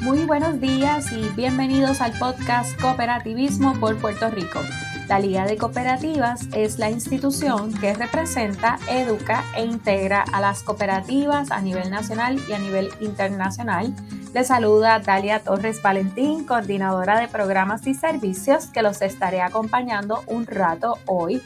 Muy buenos días y bienvenidos al podcast Cooperativismo por Puerto Rico. La Liga de Cooperativas es la institución que representa, educa e integra a las cooperativas a nivel nacional y a nivel internacional. Les saluda Dalia Torres Valentín, coordinadora de programas y servicios, que los estaré acompañando un rato hoy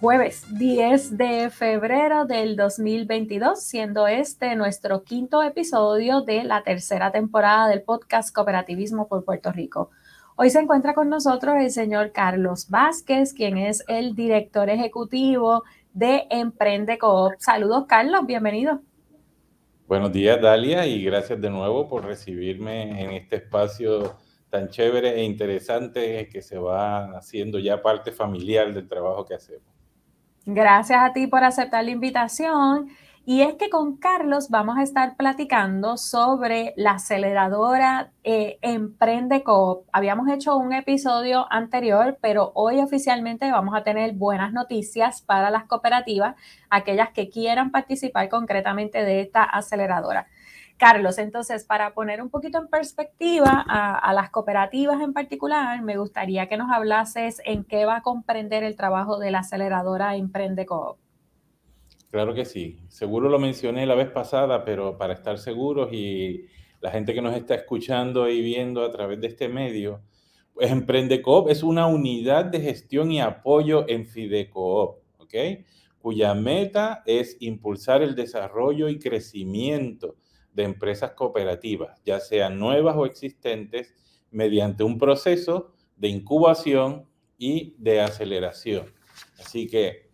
jueves 10 de febrero del 2022, siendo este nuestro quinto episodio de la tercera temporada del podcast Cooperativismo por Puerto Rico. Hoy se encuentra con nosotros el señor Carlos Vázquez, quien es el director ejecutivo de Emprende Coop. Saludos, Carlos, bienvenido. Buenos días, Dalia, y gracias de nuevo por recibirme en este espacio tan chévere e interesante que se va haciendo ya parte familiar del trabajo que hacemos. Gracias a ti por aceptar la invitación. Y es que con Carlos vamos a estar platicando sobre la aceleradora eh, Emprende Coop. Habíamos hecho un episodio anterior, pero hoy oficialmente vamos a tener buenas noticias para las cooperativas, aquellas que quieran participar concretamente de esta aceleradora. Carlos, entonces, para poner un poquito en perspectiva a, las cooperativas en particular, me gustaría que nos hablases en qué va a comprender el trabajo de la aceleradora Emprende Coop. Claro que sí. Seguro lo mencioné la vez pasada, pero para estar seguros y la gente que nos está escuchando y viendo a través de este medio, pues Emprende Coop es una unidad de gestión y apoyo en Fidecoop, ¿ok? Cuya meta es impulsar el desarrollo y crecimiento de empresas cooperativas, ya sean nuevas o existentes, mediante un proceso de incubación y de aceleración. Así que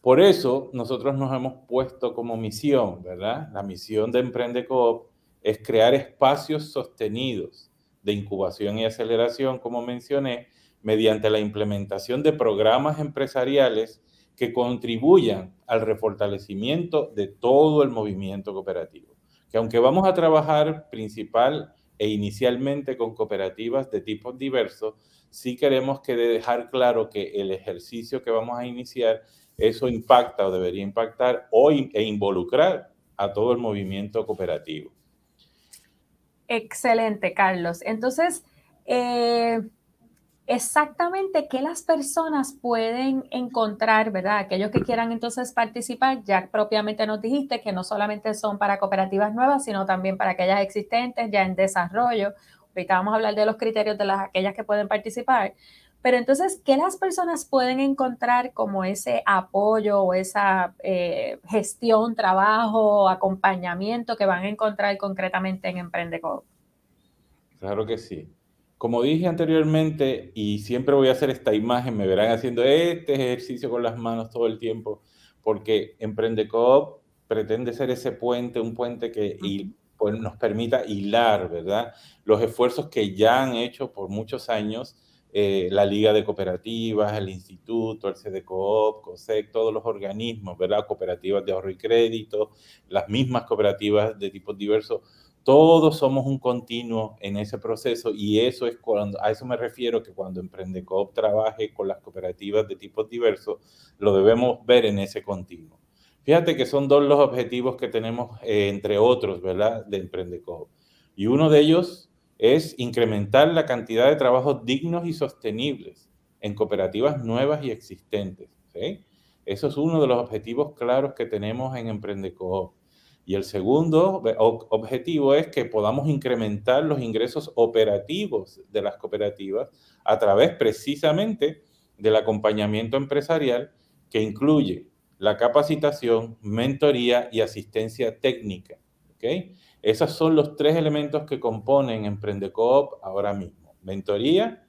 por eso nosotros nos hemos puesto como misión, ¿verdad? La misión de Emprende Coop es crear espacios sostenidos de incubación y aceleración, como mencioné, mediante la implementación de programas empresariales que contribuyan al refortalecimiento de todo el movimiento cooperativo que aunque vamos a trabajar principal e inicialmente con cooperativas de tipos diversos, sí queremos que dejar claro que el ejercicio que vamos a iniciar, eso impacta o debería impactar o e involucrar a todo el movimiento cooperativo. Excelente, Carlos. Entonces, eh, exactamente qué las personas pueden encontrar, ¿verdad? Aquellos que quieran entonces participar, ya propiamente nos dijiste que no solamente son para cooperativas nuevas, sino también para aquellas existentes ya en desarrollo. Ahorita vamos a hablar de los criterios de las aquellas que pueden participar. Pero entonces, ¿qué las personas pueden encontrar como ese apoyo o esa eh, gestión, trabajo, acompañamiento que van a encontrar concretamente en EmprendeCo? Claro que sí. Como dije anteriormente, y siempre voy a hacer esta imagen, me verán haciendo este ejercicio con las manos todo el tiempo, porque EmprendeCoop pretende ser ese puente, un puente que pues, nos permita hilar, ¿verdad? Los esfuerzos que ya han hecho por muchos años eh, la Liga de Cooperativas, el Instituto, el CDCOOP, COSEC, todos los organismos, ¿verdad? Cooperativas de ahorro y crédito, las mismas cooperativas de tipos diversos todos somos un continuo en ese proceso y eso es cuando, a eso me refiero que cuando Emprendecoop trabaje con las cooperativas de tipos diversos, lo debemos ver en ese continuo. Fíjate que son dos los objetivos que tenemos, eh, entre otros, ¿verdad?, de Emprendecoop. Y uno de ellos es incrementar la cantidad de trabajos dignos y sostenibles en cooperativas nuevas y existentes. Eso es uno de los objetivos claros que tenemos en Emprendecoop. Y el segundo objetivo es que podamos incrementar los ingresos operativos de las cooperativas a través precisamente del acompañamiento empresarial que incluye la capacitación, mentoría y asistencia técnica. ¿okay? Esos son los tres elementos que componen EmprendeCoop ahora mismo. Mentoría,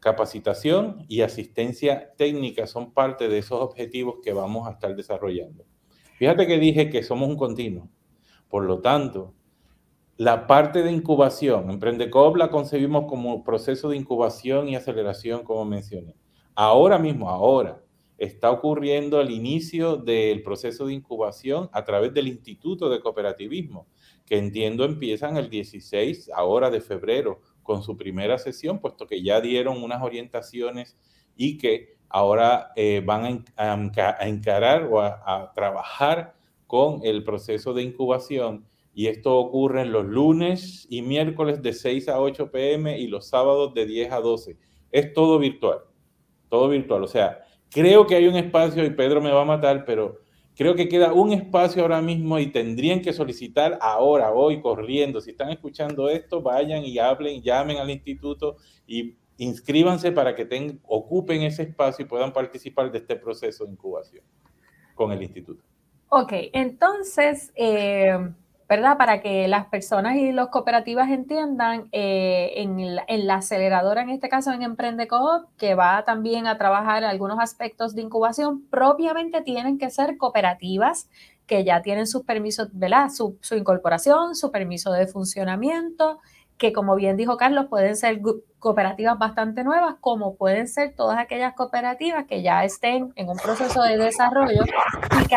capacitación y asistencia técnica son parte de esos objetivos que vamos a estar desarrollando. Fíjate que dije que somos un continuo. Por lo tanto, la parte de incubación, EmprendeCoop la concebimos como proceso de incubación y aceleración, como mencioné. Ahora mismo, ahora, está ocurriendo el inicio del proceso de incubación a través del Instituto de Cooperativismo, que entiendo empiezan el 16 ahora de febrero con su primera sesión, puesto que ya dieron unas orientaciones y que ahora eh, van a, encarar o a, trabajar con el proceso de incubación y esto ocurre los lunes y miércoles de 6 a 8 pm y los sábados de 10 a 12. Es todo virtual, todo virtual. O sea, creo que hay un espacio y Pedro me va a matar, pero creo que queda un espacio ahora mismo y tendrían que solicitar ahora, hoy, corriendo. Si están escuchando esto, vayan y hablen, llamen al instituto y inscríbanse para que ten, ocupen ese espacio y puedan participar de este proceso de incubación con el instituto. Ok, entonces, eh, ¿verdad? Para que las personas y las cooperativas entiendan, eh, en, la, aceleradora, en este caso en Emprende Coop, que va también a trabajar algunos aspectos de incubación, propiamente tienen que ser cooperativas que ya tienen sus permisos, ¿verdad? Su, incorporación, su permiso de funcionamiento, que como bien dijo Carlos, pueden ser cooperativas bastante nuevas, como pueden ser todas aquellas cooperativas que ya estén en un proceso de desarrollo y que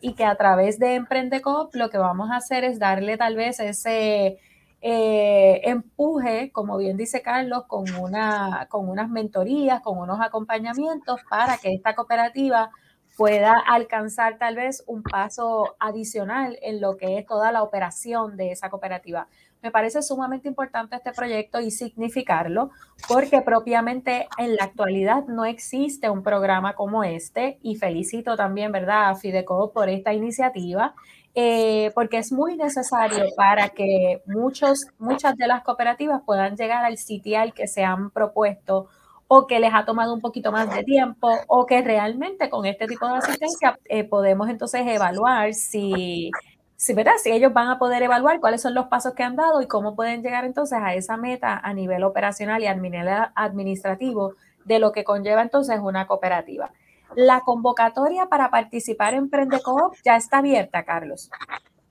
y que a través de EmprendeCoop lo que vamos a hacer es darle tal vez ese eh, empuje, como bien dice Carlos, con, una, con unas mentorías, con unos acompañamientos para que esta cooperativa pueda alcanzar tal vez un paso adicional en lo que es toda la operación de esa cooperativa. Me parece sumamente importante este proyecto y significarlo porque propiamente en la actualidad no existe un programa como este y felicito también, ¿verdad?, a Fideco por esta iniciativa. Eh, porque es muy necesario para que muchos, muchas de las cooperativas puedan llegar al sitial que se han propuesto o que les ha tomado un poquito más de tiempo o que realmente con este tipo de asistencia eh, podemos entonces evaluar si si, ¿verdad? si ellos van a poder evaluar cuáles son los pasos que han dado y cómo pueden llegar entonces a esa meta a nivel operacional y administrativo de lo que conlleva entonces una cooperativa. La convocatoria para participar en Prendecoop ya está abierta, Carlos.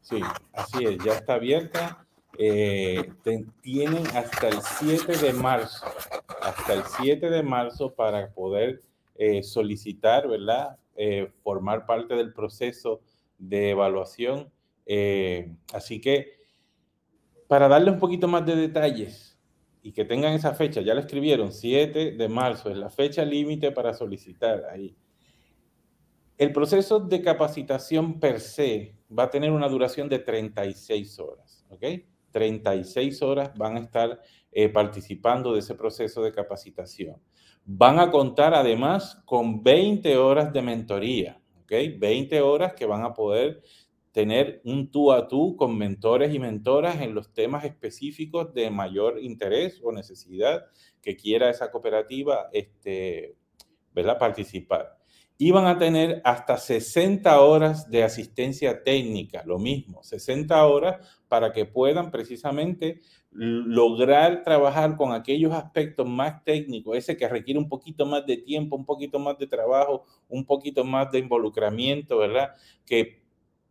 Sí, así es, ya está abierta. Eh, tienen hasta el 7 de marzo, hasta el 7 de marzo para poder eh, solicitar, ¿verdad? Eh, formar parte del proceso de evaluación eh, así que para darle un poquito más de detalles y que tengan esa fecha, ya la escribieron, 7 de marzo es la fecha límite para solicitar ahí. El proceso de capacitación per se va a tener una duración de 36 horas, ¿ok? 36 horas van a estar eh, participando de ese proceso de capacitación. Van a contar además con 20 horas de mentoría, ¿ok? 20 horas que van a poder tener un tú a tú con mentores y mentoras en los temas específicos de mayor interés o necesidad que quiera esa cooperativa este, ¿verdad? participar. Iban a tener hasta 60 horas de asistencia técnica, lo mismo, 60 horas para que puedan precisamente lograr trabajar con aquellos aspectos más técnicos, ese que requiere un poquito más de tiempo, un poquito más de trabajo, un poquito más de involucramiento, ¿verdad? Que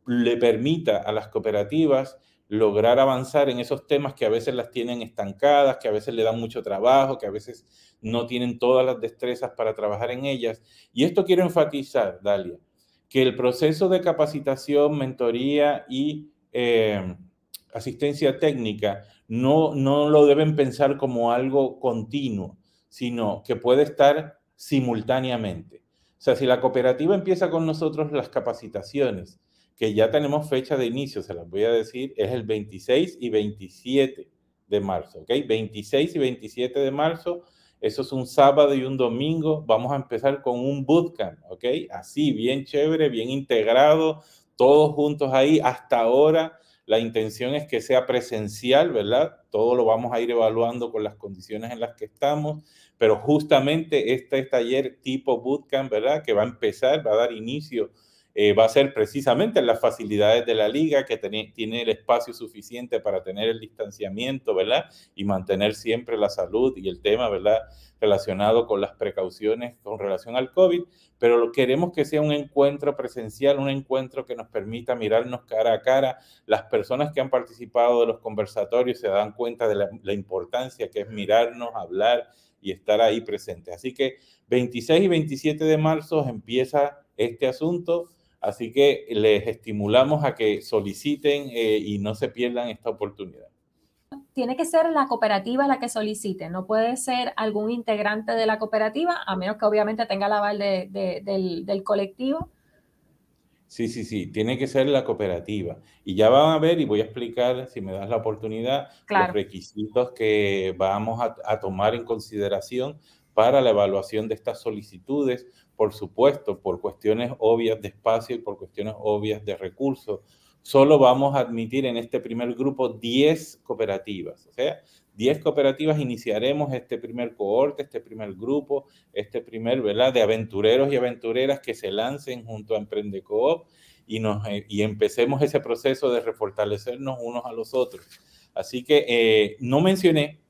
le permita a las cooperativas lograr avanzar en esos temas que a veces las tienen estancadas, que a veces le dan mucho trabajo, que a veces no tienen todas las destrezas para trabajar en ellas. Y esto quiero enfatizar, Dalia, que el proceso de capacitación, mentoría y eh, asistencia técnica no, no lo deben pensar como algo continuo, sino que puede estar simultáneamente. O sea, si la cooperativa empieza con nosotros las capacitaciones, que ya tenemos fecha de inicio, se las voy a decir, es el 26 y 27 de marzo, ¿ok? 26 y 27 de marzo, eso es un sábado y un domingo, vamos a empezar con un bootcamp, ¿ok? Así, bien chévere, bien integrado, todos juntos ahí. Hasta ahora la intención es que sea presencial, ¿verdad? Todo lo vamos a ir evaluando con las condiciones en las que estamos, pero justamente este taller tipo bootcamp, ¿verdad? Que va a empezar, va a dar inicio eh, va a ser precisamente en las facilidades de la liga, que tiene el espacio suficiente para tener el distanciamiento, ¿verdad? Y mantener siempre la salud y el tema, ¿verdad? Relacionado con las precauciones con relación al COVID, pero queremos que sea un encuentro presencial, un encuentro que nos permita mirarnos cara a cara. Las personas que han participado de los conversatorios se dan cuenta de la, la importancia que es mirarnos, hablar y estar ahí presentes. Así que 26 y 27 de marzo empieza este asunto Así que les estimulamos a que soliciten eh, y no se pierdan esta oportunidad. Tiene que ser la cooperativa la que solicite, no puede ser algún integrante de la cooperativa, a menos que obviamente tenga la aval del, colectivo. Sí, sí, sí, tiene que ser la cooperativa. Y ya van a ver y voy a explicar, si me das la oportunidad, los requisitos que vamos a, tomar en consideración para la evaluación de estas solicitudes, por supuesto, por cuestiones obvias de espacio y por cuestiones obvias de recursos. Solo vamos a admitir en este primer grupo 10 cooperativas, o sea, 10 cooperativas iniciaremos este primer cohorte, este primer grupo, este primer, ¿verdad? De aventureros y aventureras que se lancen junto a Emprendecoop y, nos, eh, y empecemos ese proceso de refortalecernos unos a los otros. Así que eh, no mencioné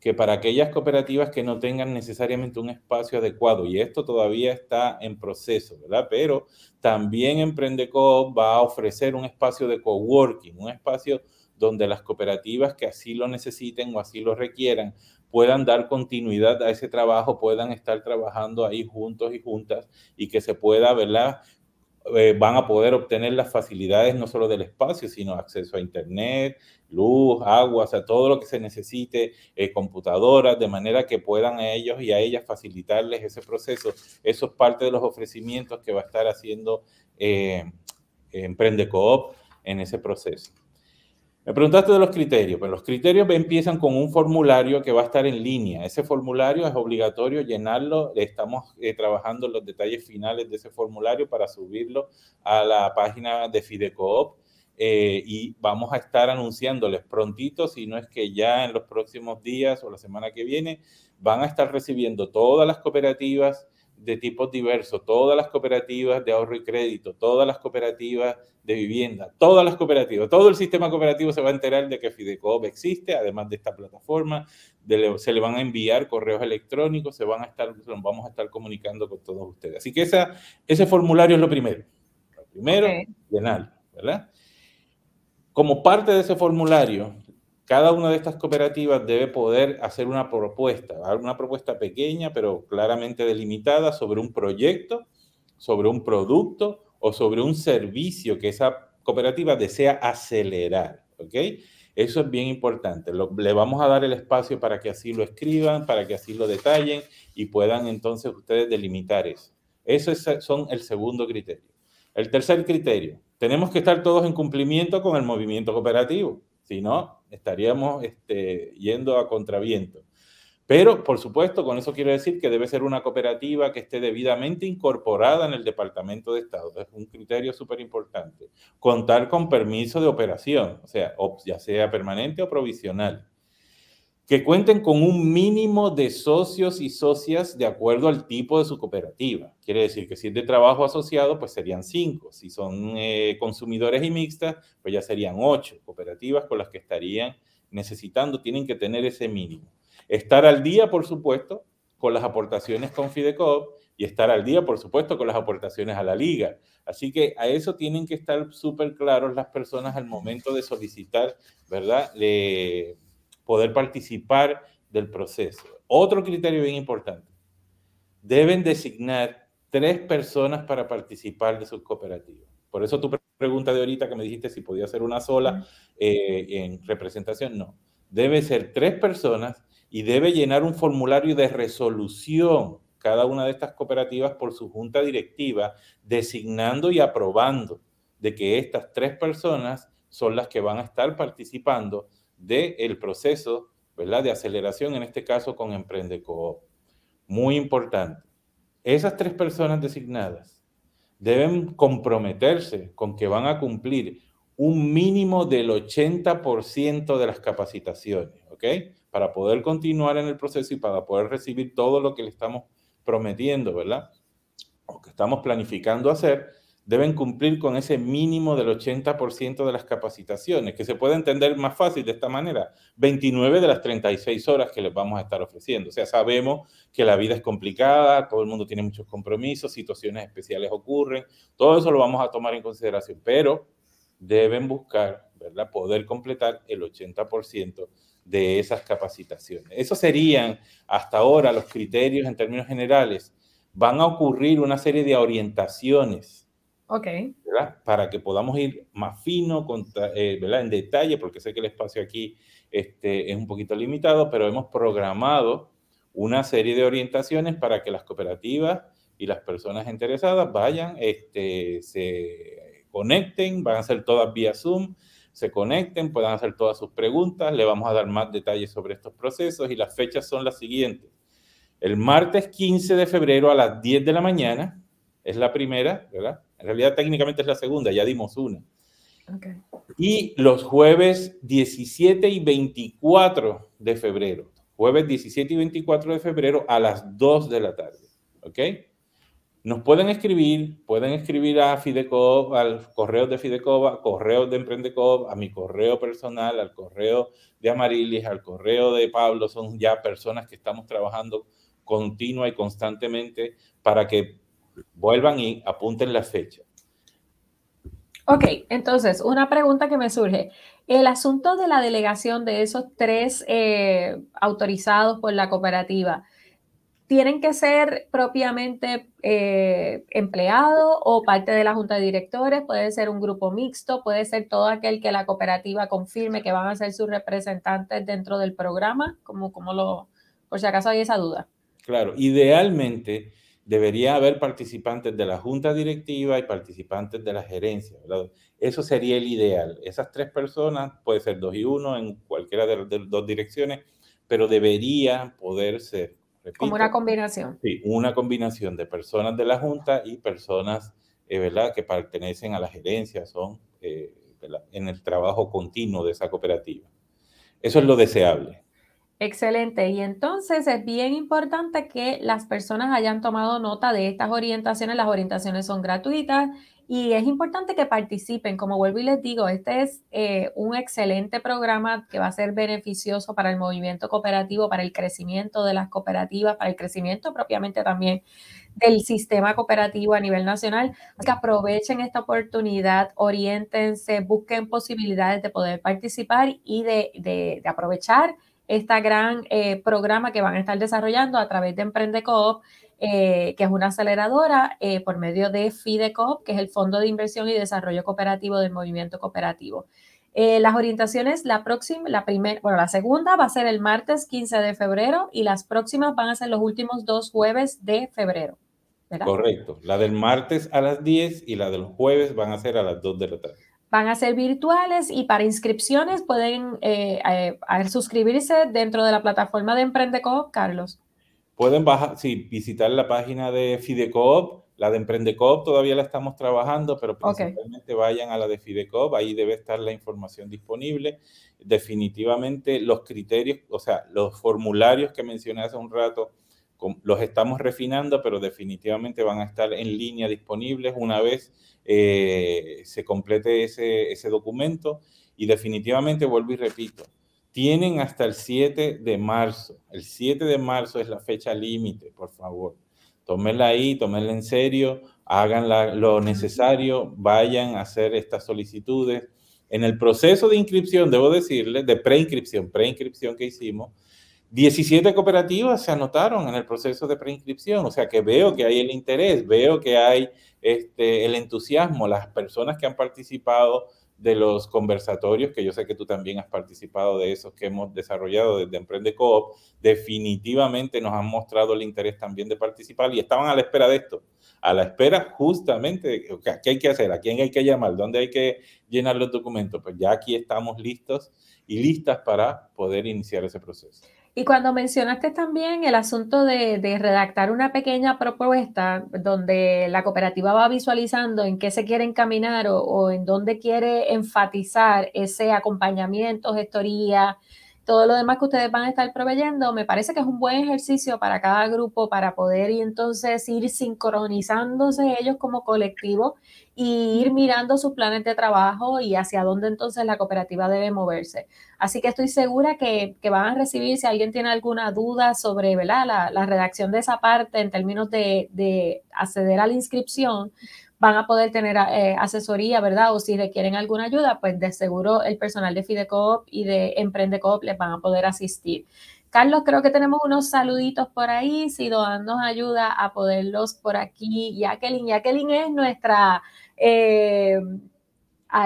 que para aquellas cooperativas que no tengan necesariamente un espacio adecuado, y esto todavía está en proceso, ¿verdad? Pero también Emprendecoop va a ofrecer un espacio de coworking, un espacio donde las cooperativas que así lo necesiten o así lo requieran puedan dar continuidad a ese trabajo, puedan estar trabajando ahí juntos y juntas y que se pueda, ¿verdad? Eh, van a poder obtener las facilidades no solo del espacio, sino acceso a internet, luz, agua, o sea, todo lo que se necesite, eh, computadoras, de manera que puedan a ellos y a ellas facilitarles ese proceso. Eso es parte de los ofrecimientos que va a estar haciendo eh, Emprende Coop en ese proceso. Me preguntaste de los criterios. Pues los criterios empiezan con un formulario que va a estar en línea. Ese formulario es obligatorio llenarlo. Estamos eh, trabajando los detalles finales de ese formulario para subirlo a la página de Fidecoop. Eh, y vamos a estar anunciándoles prontito, si no es que ya en los próximos días o la semana que viene, van a estar recibiendo todas las cooperativas de tipos diversos, todas las cooperativas de ahorro y crédito, todas las cooperativas de vivienda, todas las cooperativas, todo el sistema cooperativo se va a enterar de que Fidecoop existe, además de esta plataforma, se le van a enviar correos electrónicos, se van a estar, vamos a estar comunicando con todos ustedes. Así que esa, ese formulario es lo primero. Lo primero, llenar, ¿verdad? Como parte de ese formulario, cada una de estas cooperativas debe poder hacer una propuesta, una propuesta pequeña, pero claramente delimitada sobre un proyecto, sobre un producto o sobre un servicio que esa cooperativa desea acelerar. ¿Ok? Eso es bien importante. le vamos a dar el espacio para que así lo escriban, para que así lo detallen y puedan entonces ustedes delimitar eso. Eso es, son el segundo criterio. El tercer criterio, tenemos que estar todos en cumplimiento con el movimiento cooperativo. Si no, estaríamos este, yendo a contraviento. Pero, por supuesto, con eso quiero decir que debe ser una cooperativa que esté debidamente incorporada en el Departamento de Estado. Es un criterio súper importante. Contar con permiso de operación, o sea, ya sea permanente o provisional que cuenten con un mínimo de socios y socias de acuerdo al tipo de su cooperativa. Quiere decir que si es de trabajo asociado, pues serían cinco. Si son eh, consumidores y mixtas, pues ya serían ocho cooperativas con las que estarían necesitando, tienen que tener ese mínimo. Estar al día, por supuesto, con las aportaciones con Fidecoop y estar al día, por supuesto, con las aportaciones a la liga. Así que a eso tienen que estar súper claros las personas al momento de solicitar, ¿verdad? Poder participar del proceso. Otro criterio bien importante, deben designar tres personas para participar de sus cooperativas. Por eso tu pregunta de ahorita que me dijiste si podía ser una sola eh, en representación, no. Debe ser tres personas y debe llenar un formulario de resolución cada una de estas cooperativas por su junta directiva, designando y aprobando de que estas tres personas son las que van a estar participando del proceso ¿verdad? de aceleración, en este caso con Emprendecoop. Muy importante. Esas tres personas designadas deben comprometerse con que van a cumplir un mínimo del 80% de las capacitaciones, ¿ok? Para poder continuar en el proceso y para poder recibir todo lo que le estamos prometiendo, ¿verdad? O que estamos planificando hacer, deben cumplir con ese mínimo del 80% de las capacitaciones, que se puede entender más fácil de esta manera, 29 de las 36 horas que les vamos a estar ofreciendo. O sea, sabemos que la vida es complicada, todo el mundo tiene muchos compromisos, situaciones especiales ocurren, todo eso lo vamos a tomar en consideración, pero deben buscar, ¿verdad?, poder completar el 80% de esas capacitaciones. Esos serían hasta ahora los criterios en términos generales. Van a ocurrir una serie de orientaciones Ok. Para que podamos ir más fino, eh, ¿verdad? En detalle, porque sé que el espacio aquí este, es un poquito limitado, pero hemos programado una serie de orientaciones para que las cooperativas y las personas interesadas vayan, este, se conecten, van a ser todas vía Zoom, se conecten, puedan hacer todas sus preguntas, le vamos a dar más detalles sobre estos procesos y las fechas son las siguientes. El martes 15 de febrero a las 10 de la mañana es la primera, ¿verdad? En realidad técnicamente es la segunda, ya dimos una. Y los jueves 17 y 24 de febrero, jueves 17 y 24 de febrero a las 2 de la tarde, ¿ok? Nos pueden escribir, pueden escribir a Fidecoop, al correo de Fidecoop, a correo de Emprendecop, a mi correo personal, al correo de Amarilis, al correo de Pablo. Son ya personas que estamos trabajando continua y constantemente para que vuelvan y apunten la fecha. Ok, entonces, una pregunta que me surge. El asunto de la delegación de esos tres eh, autorizados por la cooperativa, ¿tienen que ser propiamente eh, empleados o parte de la junta de directores? ¿Puede ser un grupo mixto? ¿Puede ser todo aquel que la cooperativa confirme que van a ser sus representantes dentro del programa? ¿Cómo, cómo lo, por si acaso hay esa duda? Claro, idealmente debería haber participantes de la junta directiva y participantes de la gerencia. Eso sería el ideal. Esas tres personas, puede ser dos y uno en cualquiera de las dos direcciones, pero debería poder ser. Como una combinación. Sí, una combinación de personas de la junta y personas eh, ¿verdad? que pertenecen a la gerencia, son eh, en el trabajo continuo de esa cooperativa. Eso es lo deseable. Excelente. Y entonces es bien importante que las personas hayan tomado nota de estas orientaciones. Las orientaciones son gratuitas y es importante que participen. Como vuelvo y les digo, este es eh, un excelente programa que va a ser beneficioso para el movimiento cooperativo, para el crecimiento de las cooperativas, para el crecimiento propiamente también del sistema cooperativo a nivel nacional. Que aprovechen esta oportunidad, oriéntense, busquen posibilidades de poder participar y de, de aprovechar este gran eh, programa que van a estar desarrollando a través de Emprendecoop, eh, que es una aceleradora eh, por medio de FIDECOOP, que es el Fondo de Inversión y Desarrollo Cooperativo del Movimiento Cooperativo. las orientaciones, la próxima, la primera, bueno, la segunda va a ser el martes 15 de febrero y las próximas van a ser los últimos dos jueves de febrero. Correcto. La del martes a las 10 y la del jueves van a ser a las 2 de la tarde van a ser virtuales y para inscripciones pueden eh, eh, suscribirse dentro de la plataforma de Emprendecoop, Carlos. Pueden bajar, sí, visitar la página de Fidecoop, la de Emprendecoop todavía la estamos trabajando, pero principalmente vayan a la de Fidecoop, ahí debe estar la información disponible. Definitivamente los criterios, o sea, los formularios que mencioné hace un rato, los estamos refinando, pero definitivamente van a estar en línea disponibles una vez eh, se complete ese, ese documento y definitivamente vuelvo y repito, tienen hasta el 7 de marzo. El 7 de marzo es la fecha límite, por favor. Tómenla ahí, tómenla en serio, hagan lo necesario, vayan a hacer estas solicitudes. En el proceso de inscripción, debo decirles, de preinscripción, preinscripción que hicimos, 17 cooperativas se anotaron en el proceso de preinscripción, o sea que veo que hay el interés, veo que hay este, el entusiasmo, las personas que han participado de los conversatorios, que yo sé que tú también has participado de esos que hemos desarrollado desde Emprende Coop, definitivamente nos han mostrado el interés también de participar y estaban a la espera de esto, a la espera justamente de qué hay que hacer, a quién hay que llamar, dónde hay que llenar los documentos. Pues ya aquí estamos listos y listas para poder iniciar ese proceso. Y cuando mencionaste también el asunto de, redactar una pequeña propuesta donde la cooperativa va visualizando en qué se quiere encaminar o, o en dónde quiere enfatizar ese acompañamiento, gestoría, todo lo demás que ustedes van a estar proveyendo, me parece que es un buen ejercicio para cada grupo para poder y entonces ir sincronizándose ellos como colectivo y ir mirando sus planes de trabajo y hacia dónde entonces la cooperativa debe moverse. Así que estoy segura que, van a recibir, si alguien tiene alguna duda sobre La, redacción de esa parte en términos de, de acceder a la inscripción, van a poder tener eh, asesoría, ¿verdad? O si requieren alguna ayuda, pues de seguro el personal de Fidecoop y de Emprendecoop les van a poder asistir. Carlos, creo que tenemos unos saluditos por ahí, si Doan nos ayuda a poderlos por aquí. Jacqueline, Jacqueline es nuestra, eh,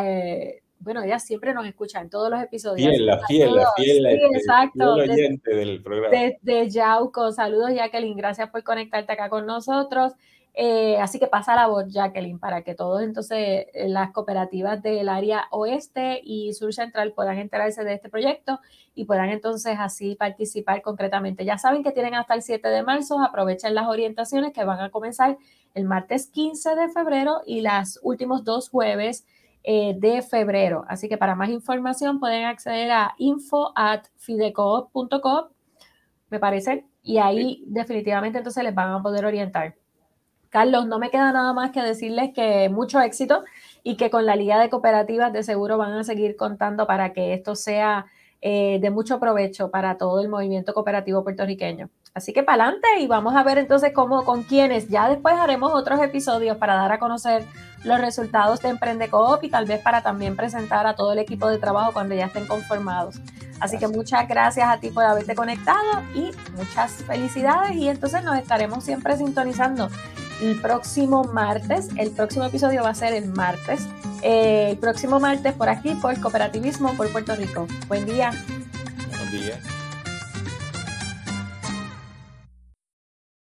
eh, bueno, ella siempre nos escucha en todos los episodios. Fiel, la fiel, la fiel, sí, exacto. oyente del programa. Desde de Yauco, saludos Jacqueline, gracias por conectarte acá con nosotros. Eh, así que pasa la voz, Jacqueline, para que todos entonces eh, las cooperativas del área oeste y sur central puedan enterarse de este proyecto y puedan entonces así participar concretamente. Ya saben que tienen hasta el 7 de marzo, aprovechen las orientaciones que van a comenzar el martes 15 de febrero y los últimos dos jueves eh, de febrero. Así que para más información pueden acceder a info at me parece, y ahí definitivamente entonces les van a poder orientar. Carlos, no me queda nada más que decirles que mucho éxito y que con la Liga de Cooperativas de seguro van a seguir contando para que esto sea eh, de mucho provecho para todo el movimiento cooperativo puertorriqueño. Así que para adelante y vamos a ver entonces cómo, con quiénes. Ya después haremos otros episodios para dar a conocer los resultados de Emprende Coop y tal vez para también presentar a todo el equipo de trabajo cuando ya estén conformados. Así que muchas gracias a ti por haberte conectado y muchas felicidades y entonces nos estaremos siempre sintonizando el próximo martes. El próximo episodio va a ser el martes. Eh, el próximo martes por aquí, por Cooperativismo por Puerto Rico. Buen día. Buen día.